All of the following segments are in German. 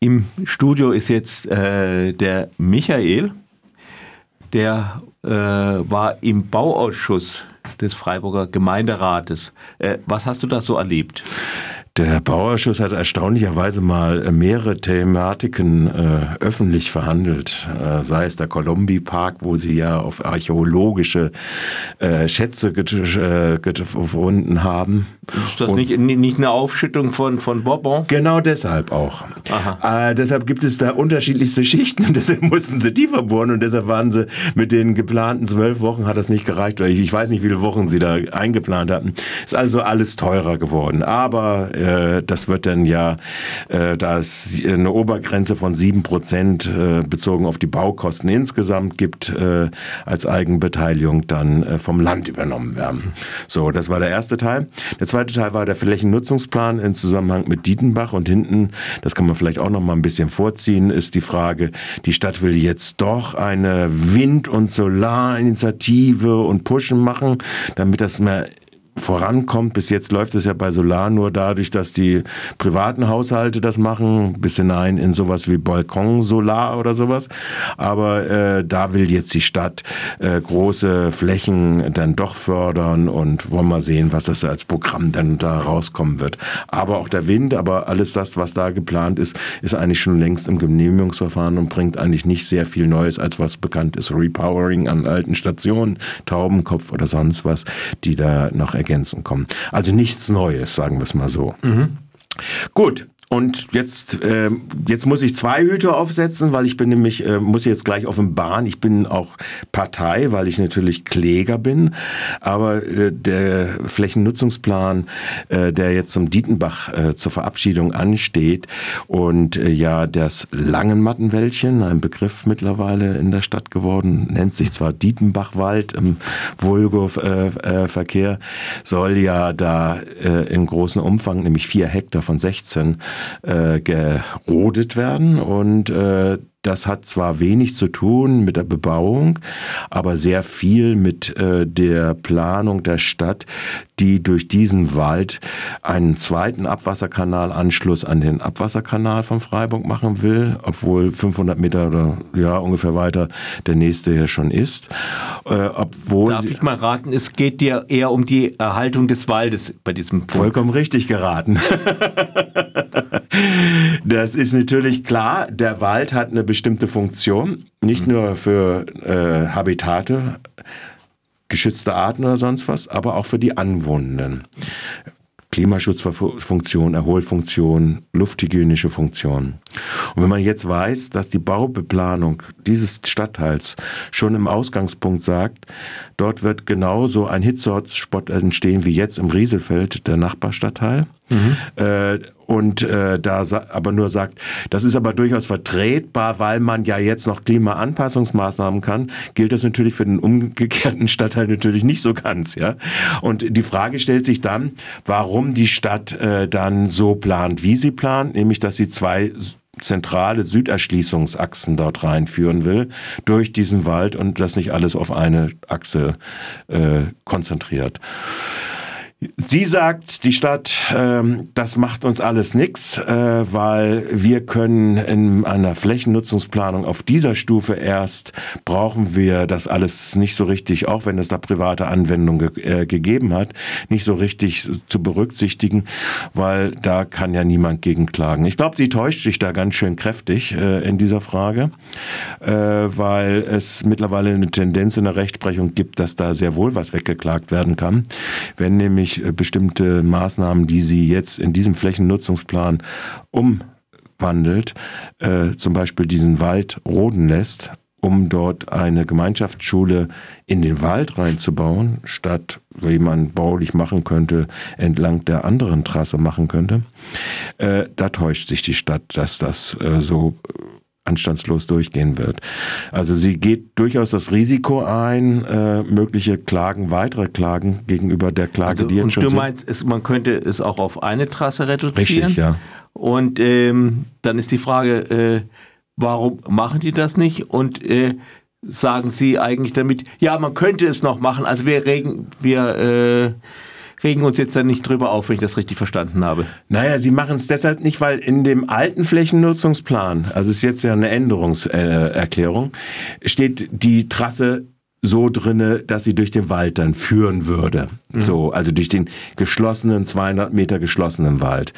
Im Studio ist jetzt äh, der Michael, der äh, war im Bauausschuss des Freiburger Gemeinderates. Äh, was hast du da so erlebt? Der Bauausschuss hat erstaunlicherweise mal äh, mehrere Thematiken äh, öffentlich verhandelt, äh, sei es der Colombi Park, wo sie ja auf archäologische äh, Schätze äh, gefunden haben. Ist das nicht, nicht eine Aufschüttung von, von Bourbon? Genau deshalb auch. Äh, deshalb gibt es da unterschiedlichste Schichten und deshalb mussten sie tiefer bohren und deshalb waren sie mit den geplanten zwölf Wochen hat das nicht gereicht. Ich, ich weiß nicht, wie viele Wochen sie da eingeplant hatten. Ist also alles teurer geworden. Aber äh, das wird dann ja, äh, da es eine Obergrenze von sieben Prozent äh, bezogen auf die Baukosten insgesamt gibt, äh, als Eigenbeteiligung dann äh, vom Land übernommen werden. So, das war der erste Teil. Der zweite Teil war der Flächennutzungsplan in Zusammenhang mit Dietenbach und hinten, das kann man vielleicht auch noch mal ein bisschen vorziehen, ist die Frage, die Stadt will jetzt doch eine Wind- und Solarinitiative und Pushen machen, damit das mehr vorankommt. Bis jetzt läuft es ja bei Solar nur dadurch, dass die privaten Haushalte das machen, bis hinein in sowas wie Balkon-Solar oder sowas. Aber äh, da will jetzt die Stadt äh, große Flächen dann doch fördern und wollen mal sehen, was das als Programm dann da rauskommen wird. Aber auch der Wind, aber alles das, was da geplant ist, ist eigentlich schon längst im Genehmigungsverfahren und bringt eigentlich nicht sehr viel Neues, als was bekannt ist. Repowering an alten Stationen, Taubenkopf oder sonst was, die da noch ergänzen kommen. Also nichts Neues, sagen wir es mal so. Mhm. Gut, und jetzt, äh, jetzt muss ich zwei Hüte aufsetzen, weil ich bin nämlich, äh, muss jetzt gleich offenbaren, ich bin auch Partei, weil ich natürlich Kläger bin. Aber äh, der Flächennutzungsplan, äh, der jetzt zum Dietenbach äh, zur Verabschiedung ansteht und äh, ja das Langenmattenwäldchen, ein Begriff mittlerweile in der Stadt geworden, nennt sich zwar Dietenbachwald im Vulgo-Verkehr, äh, soll ja da äh, in großem Umfang, nämlich vier Hektar von 16, äh, gerodet werden. Und äh, das hat zwar wenig zu tun mit der Bebauung, aber sehr viel mit äh, der Planung der Stadt, die durch diesen Wald einen zweiten Abwasserkanalanschluss an den Abwasserkanal von Freiburg machen will, obwohl 500 Meter oder ja ungefähr weiter der nächste hier schon ist. Äh, obwohl Darf ich mal raten, es geht dir eher um die Erhaltung des Waldes bei diesem Punkt. Vollkommen richtig geraten. das ist natürlich klar, der Wald hat eine bestimmte Funktion, nicht mhm. nur für äh, Habitate, geschützte Arten oder sonst was, aber auch für die Anwohnenden. Klimaschutzfunktion, Erholfunktion, lufthygienische Funktion. Und wenn man jetzt weiß, dass die Baubeplanung dieses Stadtteils schon im Ausgangspunkt sagt, dort wird genauso ein Hitzehotspot entstehen wie jetzt im Rieselfeld, der Nachbarstadtteil, mhm. äh, und äh, da aber nur sagt, das ist aber durchaus vertretbar, weil man ja jetzt noch Klimaanpassungsmaßnahmen kann, gilt das natürlich für den umgekehrten Stadtteil natürlich nicht so ganz, ja. Und die Frage stellt sich dann, warum die Stadt äh, dann so plant, wie sie plant, nämlich dass sie zwei zentrale Süderschließungsachsen dort reinführen will, durch diesen Wald und das nicht alles auf eine Achse äh, konzentriert. Sie sagt, die Stadt, ähm, das macht uns alles nichts, äh, weil wir können in einer Flächennutzungsplanung auf dieser Stufe erst brauchen wir das alles nicht so richtig, auch wenn es da private Anwendungen ge äh, gegeben hat, nicht so richtig zu berücksichtigen, weil da kann ja niemand gegen klagen. Ich glaube, sie täuscht sich da ganz schön kräftig äh, in dieser Frage, weil es mittlerweile eine Tendenz in der Rechtsprechung gibt, dass da sehr wohl was weggeklagt werden kann, wenn nämlich nämlich äh, bestimmte Maßnahmen, die sie jetzt in diesem Flächennutzungsplan umwandelt, äh, zum Beispiel diesen Wald roden lässt, um dort eine Gemeinschaftsschule in den Wald reinzubauen, statt wie man baulich machen könnte, entlang der anderen Trasse machen könnte. Äh, da täuscht sich die Stadt, dass das äh, so anstandslos durchgehen wird. Also sie geht durchaus das Risiko ein, äh, mögliche Klagen, weitere Klagen gegenüber der Klage, also, die jetzt schon du meinst, es, man könnte es auch auf eine Trasse reduzieren? Richtig, ja. Und ähm, dann ist die Frage, äh, warum machen die das nicht? Und äh, sagen sie eigentlich damit, ja, man könnte es noch machen. Also wir regen, wir äh, regen uns jetzt dann nicht drüber auf, wenn ich das richtig verstanden habe. Naja, sie machen es deshalb nicht, weil in dem alten Flächennutzungsplan, also ist jetzt ja eine Änderungserklärung, steht die Trasse so drinne, dass sie durch den Wald dann führen würde. Mhm. So, also durch den geschlossenen, 200 Meter geschlossenen Wald.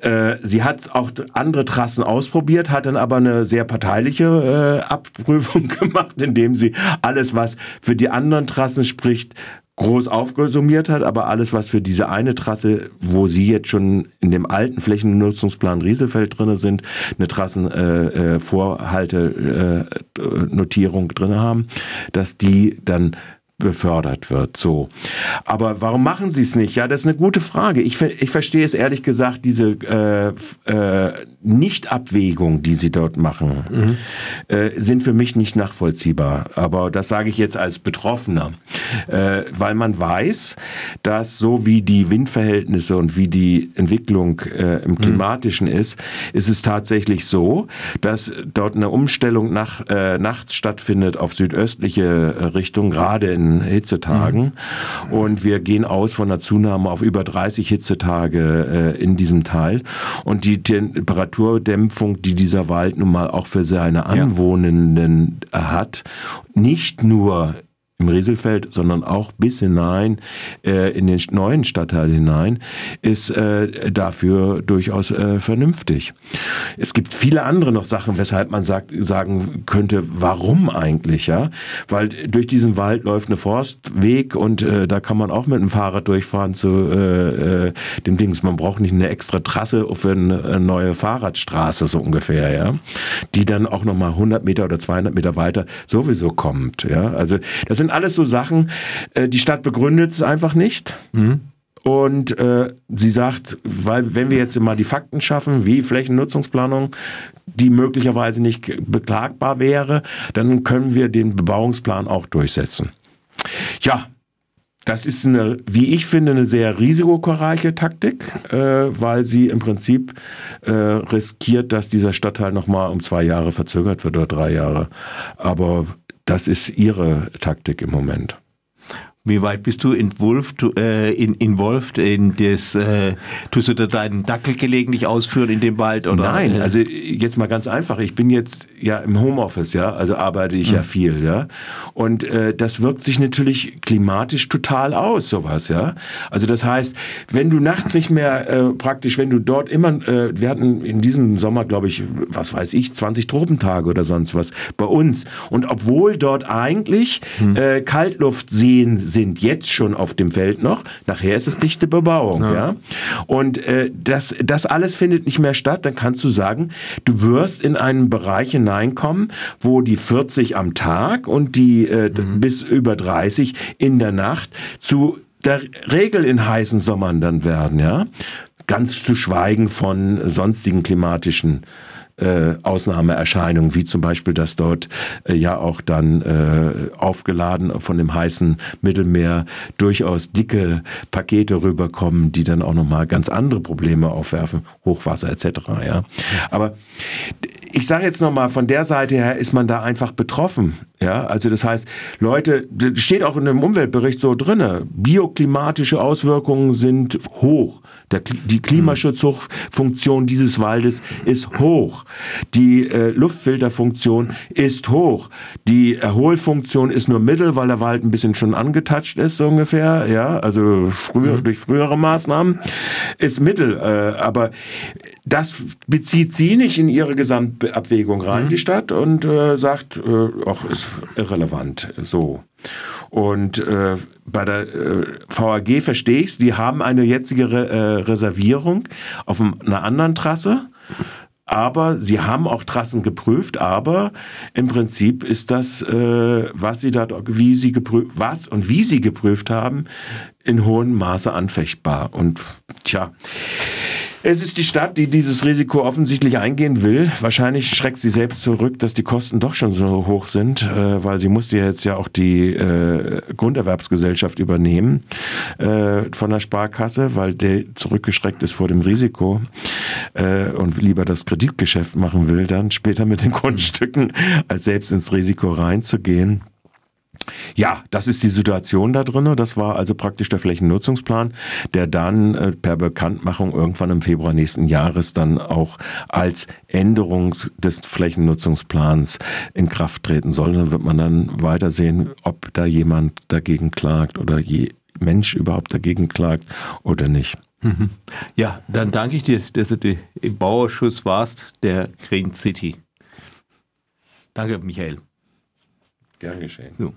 Äh, sie hat auch andere Trassen ausprobiert, hat dann aber eine sehr parteiliche äh, Abprüfung gemacht, indem sie alles, was für die anderen Trassen spricht, groß aufgesummiert hat, aber alles, was für diese eine Trasse, wo Sie jetzt schon in dem alten Flächennutzungsplan Rieselfeld drinne sind, eine Trassenvorhalte äh, äh, Notierung drin haben, dass die dann befördert wird. So. Aber warum machen sie es nicht? Ja, das ist eine gute Frage. Ich, ich verstehe es ehrlich gesagt, diese äh, äh, Nichtabwägung, die sie dort machen, mhm. äh, sind für mich nicht nachvollziehbar. Aber das sage ich jetzt als Betroffener. Äh, weil man weiß, dass so wie die Windverhältnisse und wie die Entwicklung äh, im mhm. Klimatischen mhm. ist, ist es tatsächlich so, dass dort eine Umstellung nach, äh, nachts stattfindet auf südöstliche Richtung, gerade in Hitzetagen. Mhm. Und wir gehen aus von einer Zunahme auf über 30 Hitzetage äh, in diesem Teil. Und die Temperaturdämpfung, die dieser Wald nun mal auch für seine Anwohnenden ja. hat, nicht nur im Rieselfeld, sondern auch bis hinein äh, in den neuen Stadtteil hinein, ist äh, dafür durchaus äh, vernünftig. Es gibt viele andere noch Sachen, weshalb man sagt, sagen könnte, warum eigentlich, ja? Weil durch diesen Wald läuft eine Forstweg und äh, da kann man auch mit dem Fahrrad durchfahren zu äh, äh, dem Dings. Man braucht nicht eine extra Trasse für eine neue Fahrradstraße so ungefähr, ja? Die dann auch nochmal 100 Meter oder 200 Meter weiter sowieso kommt, ja? Also das sind sind alles so Sachen, äh, die Stadt begründet es einfach nicht. Mhm. Und äh, sie sagt, weil wenn wir jetzt mal die Fakten schaffen, wie Flächennutzungsplanung, die möglicherweise nicht beklagbar wäre, dann können wir den Bebauungsplan auch durchsetzen. Ja, das ist eine, wie ich finde, eine sehr risikoreiche Taktik, äh, weil sie im Prinzip äh, riskiert, dass dieser Stadtteil nochmal um zwei Jahre verzögert wird oder drei Jahre. Aber das ist ihre Taktik im Moment. Wie weit bist du involved, äh, in, involved in das, äh, tust du da deinen Dackel gelegentlich ausführen in dem Wald? Oder? Nein, äh? also jetzt mal ganz einfach. Ich bin jetzt ja im Homeoffice, ja, also arbeite ich mhm. ja viel, ja. Und äh, das wirkt sich natürlich klimatisch total aus, sowas, ja. Also das heißt, wenn du nachts nicht mehr äh, praktisch, wenn du dort immer, äh, wir hatten in diesem Sommer, glaube ich, was weiß ich, 20 Tropentage oder sonst was bei uns. Und obwohl dort eigentlich mhm. äh, Kaltluftseen sind, sind jetzt schon auf dem Feld noch. Nachher ist es dichte Bebauung, ja. ja? Und äh, das, das alles findet nicht mehr statt. Dann kannst du sagen, du wirst in einen Bereich hineinkommen, wo die 40 am Tag und die äh, mhm. bis über 30 in der Nacht zu der Regel in heißen Sommern dann werden, ja. Ganz zu schweigen von sonstigen klimatischen äh, Ausnahmeerscheinungen, wie zum Beispiel, dass dort äh, ja auch dann äh, aufgeladen von dem heißen Mittelmeer durchaus dicke Pakete rüberkommen, die dann auch nochmal ganz andere Probleme aufwerfen, Hochwasser etc. Ja. Aber ich sage jetzt nochmal, von der Seite her ist man da einfach betroffen. Ja, also das heißt, Leute, steht auch in dem Umweltbericht so drinne, bioklimatische Auswirkungen sind hoch. Der, die Klimaschutzfunktion dieses Waldes ist hoch. Die äh, Luftfilterfunktion ist hoch. Die Erholfunktion ist nur mittel, weil der Wald ein bisschen schon angetatscht ist, so ungefähr. Ja, also früher, mhm. durch frühere Maßnahmen ist mittel. Äh, aber das bezieht sie nicht in ihre Gesamtabwägung rein, mhm. die Stadt, und äh, sagt, äh, ach, ist irrelevant. So. Und äh, bei der äh, VAG verstehe ich es, die haben eine jetzige Re äh, Reservierung auf einer anderen Trasse. Aber sie haben auch Trassen geprüft, aber im Prinzip ist das, äh, was sie da, wie sie geprüft, was und wie sie geprüft haben, in hohem Maße anfechtbar. Und tja, es ist die Stadt, die dieses Risiko offensichtlich eingehen will. Wahrscheinlich schreckt sie selbst zurück, dass die Kosten doch schon so hoch sind, äh, weil sie musste jetzt ja auch die äh, Grunderwerbsgesellschaft übernehmen äh, von der Sparkasse, weil der zurückgeschreckt ist vor dem Risiko äh, und lieber das Kreditgeschäft machen will, dann später mit den Grundstücken, als selbst ins Risiko reinzugehen. Ja, das ist die Situation da drin. Das war also praktisch der Flächennutzungsplan, der dann äh, per Bekanntmachung irgendwann im Februar nächsten Jahres dann auch als Änderung des Flächennutzungsplans in Kraft treten soll. Dann wird man dann weiter sehen, ob da jemand dagegen klagt oder je Mensch überhaupt dagegen klagt oder nicht. Mhm. Ja, dann danke ich dir, dass du im Bauausschuss warst, der Green City. Danke, Michael. Gern geschehen. So.